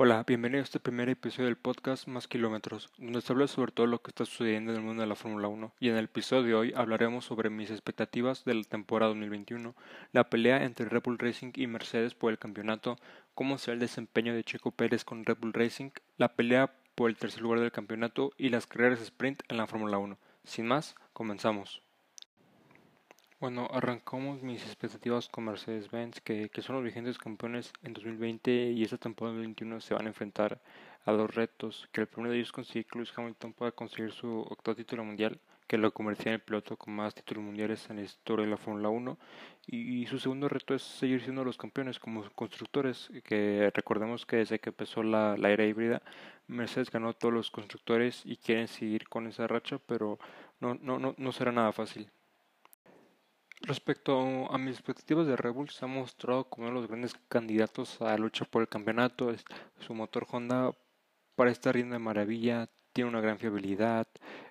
Hola, bienvenido a este primer episodio del podcast Más Kilómetros, donde se habla sobre todo lo que está sucediendo en el mundo de la Fórmula 1. Y en el episodio de hoy hablaremos sobre mis expectativas de la temporada 2021, la pelea entre Red Bull Racing y Mercedes por el campeonato, cómo será el desempeño de Checo Pérez con Red Bull Racing, la pelea por el tercer lugar del campeonato y las carreras sprint en la Fórmula 1. Sin más, comenzamos. Bueno, arrancamos mis expectativas con Mercedes-Benz, que, que, son los vigentes campeones en 2020 y esta temporada 2021 se van a enfrentar a dos retos, que el primero de ellos es conseguir que Lewis Hamilton pueda conseguir su octavo título mundial, que lo convertía en el piloto con más títulos mundiales en la historia de la Fórmula 1, y, y, su segundo reto es seguir siendo los campeones como constructores, que recordemos que desde que empezó la, la era híbrida, Mercedes ganó todos los constructores y quieren seguir con esa racha, pero no, no, no, no será nada fácil. Respecto a mis expectativas de Red Bull, se ha mostrado como uno de los grandes candidatos a la lucha por el campeonato. Su motor Honda para esta rienda de maravilla, tiene una gran fiabilidad.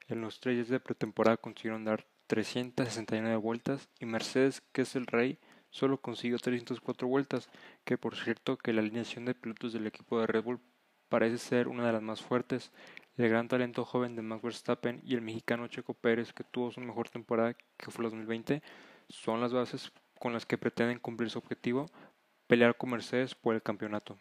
En los tres días de pretemporada consiguieron dar 369 vueltas y Mercedes, que es el rey, solo consiguió 304 vueltas, que por cierto que la alineación de pilotos del equipo de Red Bull parece ser una de las más fuertes. El gran talento joven de Max Verstappen y el mexicano Checo Pérez, que tuvo su mejor temporada que fue la 2020, son las bases con las que pretenden cumplir su objetivo, pelear con Mercedes por el campeonato.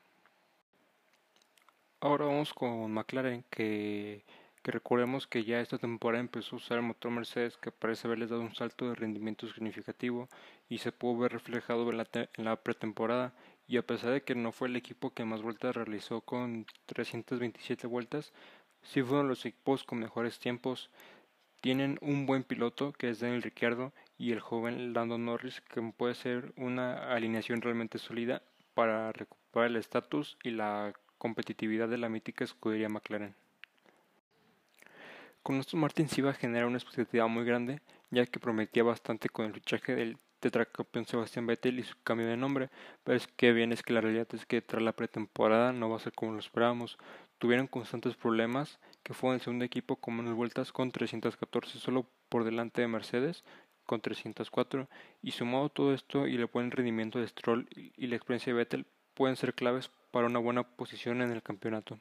Ahora vamos con McLaren, que, que recordemos que ya esta temporada empezó a usar el motor Mercedes que parece haberles dado un salto de rendimiento significativo y se pudo ver reflejado en la, en la pretemporada y a pesar de que no fue el equipo que más vueltas realizó con 327 vueltas, sí fueron los equipos con mejores tiempos. Tienen un buen piloto que es Daniel Ricciardo y el joven Lando Norris que puede ser una alineación realmente sólida para recuperar el estatus y la competitividad de la mítica escudería McLaren. Con esto Martin sí va a generar una expectativa muy grande, ya que prometía bastante con el fichaje del tetracampeón Sebastián Vettel y su cambio de nombre, pero es que bien es que la realidad es que tras la pretemporada no va a ser como lo esperábamos. Tuvieron constantes problemas, que fue el segundo equipo con menos vueltas con 314 solo por delante de Mercedes, con 304 y sumado todo esto y el buen rendimiento de Stroll y la experiencia de Vettel pueden ser claves para una buena posición en el campeonato.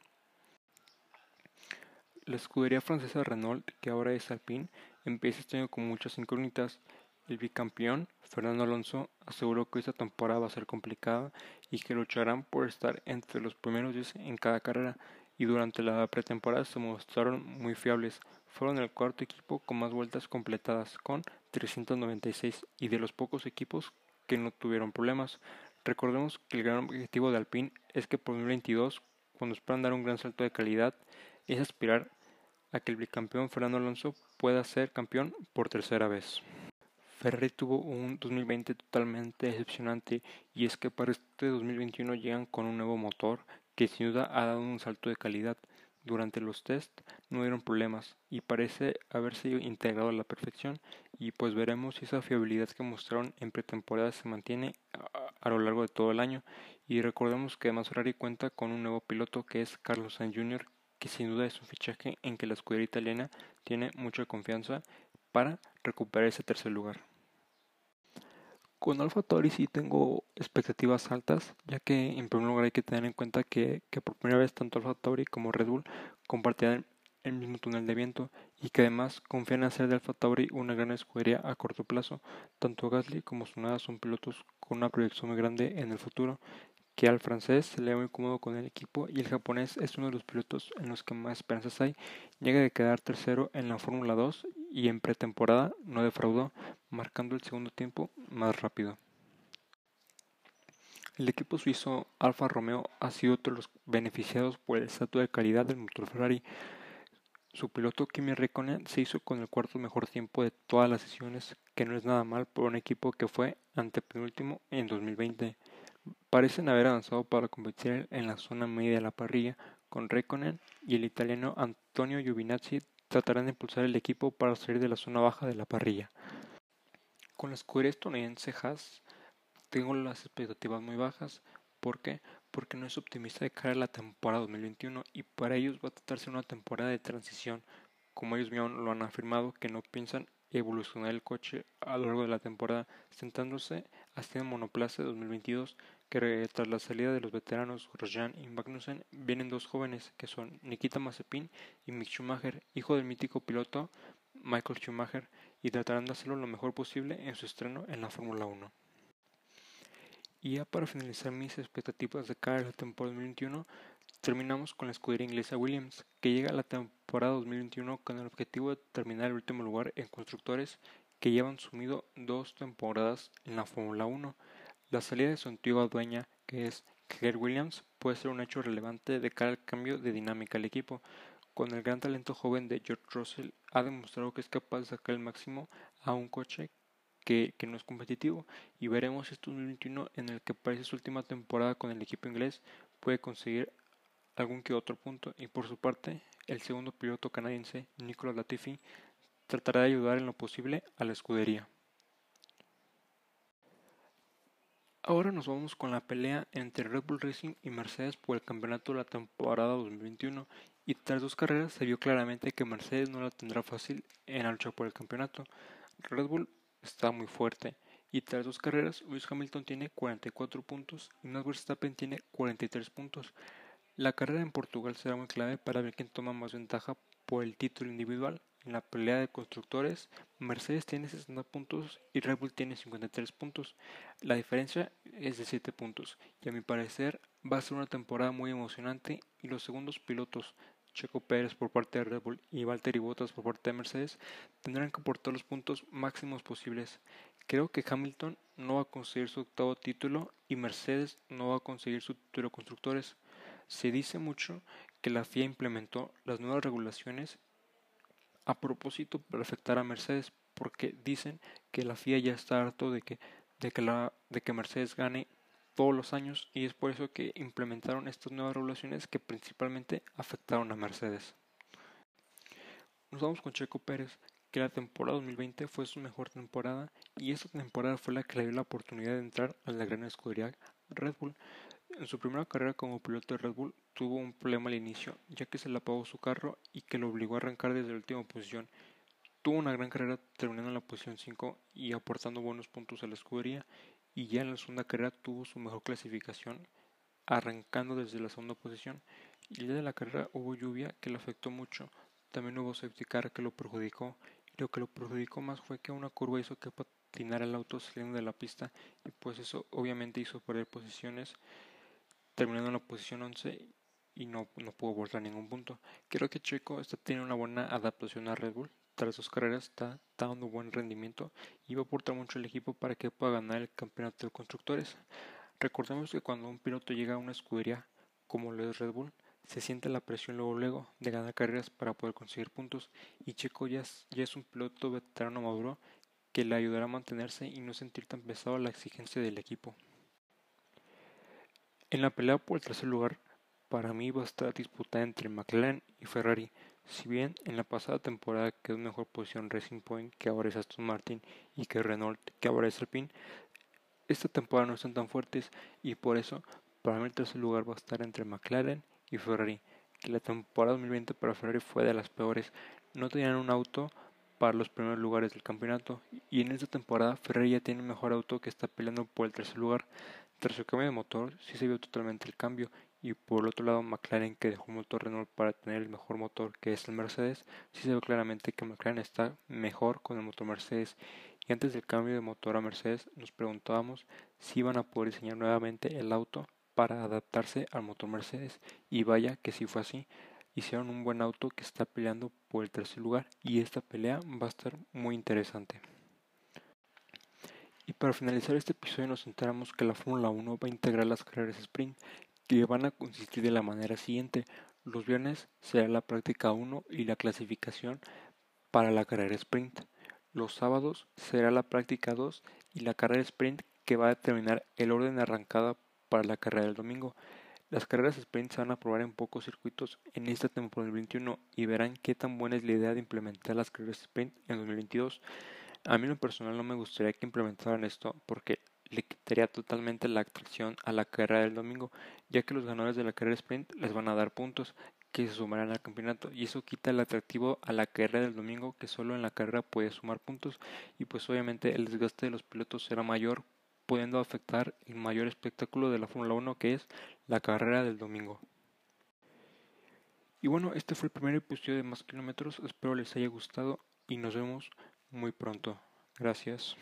La escudería francesa Renault, que ahora es Alpine, empieza este año con muchas incógnitas. El bicampeón, Fernando Alonso, aseguró que esta temporada va a ser complicada y que lucharán por estar entre los primeros 10 en cada carrera y durante la pretemporada se mostraron muy fiables, fueron el cuarto equipo con más vueltas completadas, con 396, y de los pocos equipos que no tuvieron problemas. Recordemos que el gran objetivo de Alpine es que por 2022, cuando esperan dar un gran salto de calidad, es aspirar a que el bicampeón Fernando Alonso pueda ser campeón por tercera vez. Ferrari tuvo un 2020 totalmente decepcionante y es que para este 2021 llegan con un nuevo motor que sin duda ha dado un salto de calidad. Durante los test no hubieron problemas y parece haberse integrado a la perfección y pues veremos si esa fiabilidad que mostraron en pretemporada se mantiene a, lo largo de todo el año y recordemos que Ferrari cuenta con un nuevo piloto que es Carlos Sainz Jr. que sin duda es un fichaje en que la escudería italiana tiene mucha confianza para recuperar ese tercer lugar. Con Alfa Tauri sí tengo expectativas altas, ya que en primer lugar hay que tener en cuenta que, que por primera vez tanto Alfa Tauri como Red Bull compartirán el mismo túnel de viento y que además confían en hacer de Alfa Tauri una gran escudería a corto plazo. Tanto Gasly como Tsunoda son pilotos con una proyección muy grande en el futuro, que al francés se le ve muy cómodo con el equipo y el japonés es uno de los pilotos en los que más esperanzas hay. Llega de quedar tercero en la Fórmula 2 y en pretemporada no defraudó, marcando el segundo tiempo más rápido. El equipo suizo Alfa Romeo ha sido otro de los beneficiados por el estatus de calidad del motor Ferrari. Su piloto Kimi Räikkönen se hizo con el cuarto mejor tiempo de todas las sesiones, que no es nada mal por un equipo que fue antepenúltimo en 2020. Parecen haber avanzado para competir en la zona media de la parrilla, con Räikkönen y el italiano Antonio Giovinazzi tratarán de impulsar el equipo para salir de la zona baja de la parrilla. Con la escudería estadounidense Haas tengo las expectativas muy bajas. ¿Por qué? Porque no es optimista de cara a la temporada 2021 y para ellos va a tratarse una temporada de transición. Como ellos mismos lo han afirmado, que no piensan evolucionar el coche a lo largo de la temporada, sentándose hasta el monoplaza de 2022, que tras la salida de los veteranos Grosjean y Magnussen vienen dos jóvenes que son Nikita Mazepin y Mick Schumacher, hijo del mítico piloto Michael Schumacher, y tratarán de hacerlo lo mejor posible en su estreno en la Fórmula 1. Y ya para finalizar mis expectativas de cara a la temporada 2021, terminamos con la escudería inglesa Williams, que llega a la temporada 2021 con el objetivo de terminar el último lugar en constructores que llevan sumido dos temporadas en la Fórmula 1. La salida de su antigua dueña, que es Claire Williams, puede ser un hecho relevante de cara al cambio de dinámica del equipo, con el gran talento joven de George Russell ha demostrado que es capaz de sacar el máximo a un coche que, no es competitivo. Y veremos este 2021 en el que parece su última temporada con el equipo inglés. Puede conseguir algún que otro punto. Y por su parte el segundo piloto canadiense Nicolas Latifi tratará de ayudar en lo posible a la escudería. Ahora nos vamos con la pelea entre Red Bull Racing y Mercedes por el campeonato de la temporada 2021 y tras dos carreras se vio claramente que Mercedes no la tendrá fácil en la lucha por el campeonato. Red Bull está muy fuerte y tras dos carreras Lewis Hamilton tiene 44 puntos y Max Verstappen tiene 43 puntos. La carrera en Portugal será muy clave para ver quién toma más ventaja por el título individual en la pelea de constructores, Mercedes tiene 60 puntos y Red Bull tiene 53 puntos. La diferencia es de 7 puntos y a mi parecer va a ser una temporada muy emocionante y los segundos pilotos, Checo Pérez por parte de Red Bull y Valtteri Bottas por parte de Mercedes, tendrán que aportar los puntos máximos posibles. Creo que Hamilton no va a conseguir su octavo título y Mercedes no va a conseguir su título de constructores. Se dice mucho que la FIA implementó las nuevas regulaciones a propósito para afectar a Mercedes porque dicen que la FIA ya está harto de que, de que, la, de que Mercedes gane todos los años y es por eso que implementaron estas nuevas regulaciones que principalmente afectaron a Mercedes. Nos vamos con Checo Pérez, que la temporada 2020 fue su mejor temporada y esta temporada fue la que le dio la oportunidad de entrar a la gran escudería Red Bull. En su primera carrera como piloto de Red Bull tuvo un problema al inicio, ya que se le apagó su carro y que lo obligó a arrancar desde la última posición. Tuvo una gran carrera terminando en la posición 5 y aportando buenos puntos a la escudería, y ya en la segunda carrera tuvo su mejor clasificación, arrancando desde la segunda posición. Y el día de la carrera hubo lluvia que le afectó mucho, también hubo safety car que lo perjudicó, y lo que lo perjudicó más fue que una curva hizo que patinara el auto saliendo de la pista, y pues eso obviamente hizo perder posiciones terminando en la posición 11 y no, no pudo a ningún punto. Creo que Checo está una buena adaptación a Red Bull. Tras dos carreras está, dando buen rendimiento y va a aportar mucho al equipo para que pueda ganar el campeonato de constructores. Recordemos que cuando un piloto llega a una escudería como lo es Red Bull, se siente la presión luego luego de ganar carreras para poder conseguir puntos y Checo ya es, ya es un piloto veterano maduro que le ayudará a mantenerse y no sentir tan pesado la exigencia del equipo. En la pelea por el tercer lugar, para mí va a estar disputada entre McLaren y Ferrari. Si bien en la pasada temporada quedó en mejor posición Racing Point, que ahora es Aston Martin, y que Renault, que ahora es Alpine, esta temporada no están tan fuertes y por eso para mí el tercer lugar va a estar entre McLaren y Ferrari. Que la temporada 2020 para Ferrari fue de las peores. No tenían un auto para los primeros lugares del campeonato y en esta temporada Ferrari ya tiene un mejor auto que está peleando por el tercer lugar. Tras su cambio de motor, sí se vio totalmente el cambio, y por el otro lado McLaren que dejó un motor Renault para tener el mejor motor que es el Mercedes, sí se ve claramente que McLaren está mejor con el motor Mercedes. Y antes del cambio de motor a Mercedes nos preguntábamos si iban a poder diseñar nuevamente el auto para adaptarse al motor Mercedes, y vaya que sí fue así. Hicieron un buen auto que está peleando por el tercer lugar y esta pelea va a estar muy interesante. Y para finalizar este episodio nos enteramos que la Fórmula 1 va a integrar las carreras sprint que van a consistir de la manera siguiente. Los viernes será la práctica 1 y la clasificación para la carrera sprint. Los sábados será la práctica 2 y la carrera sprint que va a determinar el orden de arrancada para la carrera del domingo. Las carreras sprint se van a probar en pocos circuitos en esta temporada 2021 y verán qué tan buena es la idea de implementar las carreras sprint en 2022. A mí en lo personal no me gustaría que implementaran esto porque le quitaría totalmente la atracción a la carrera del domingo, ya que los ganadores de la carrera sprint les van a dar puntos que se sumarán al campeonato y eso quita el atractivo a la carrera del domingo que solo en la carrera puede sumar puntos y pues obviamente el desgaste de los pilotos será mayor pudiendo afectar el mayor espectáculo de la Fórmula 1 que es la carrera del domingo. Y bueno, este fue el primer episodio de Más Kilómetros, espero les haya gustado y nos vemos muy pronto. Gracias.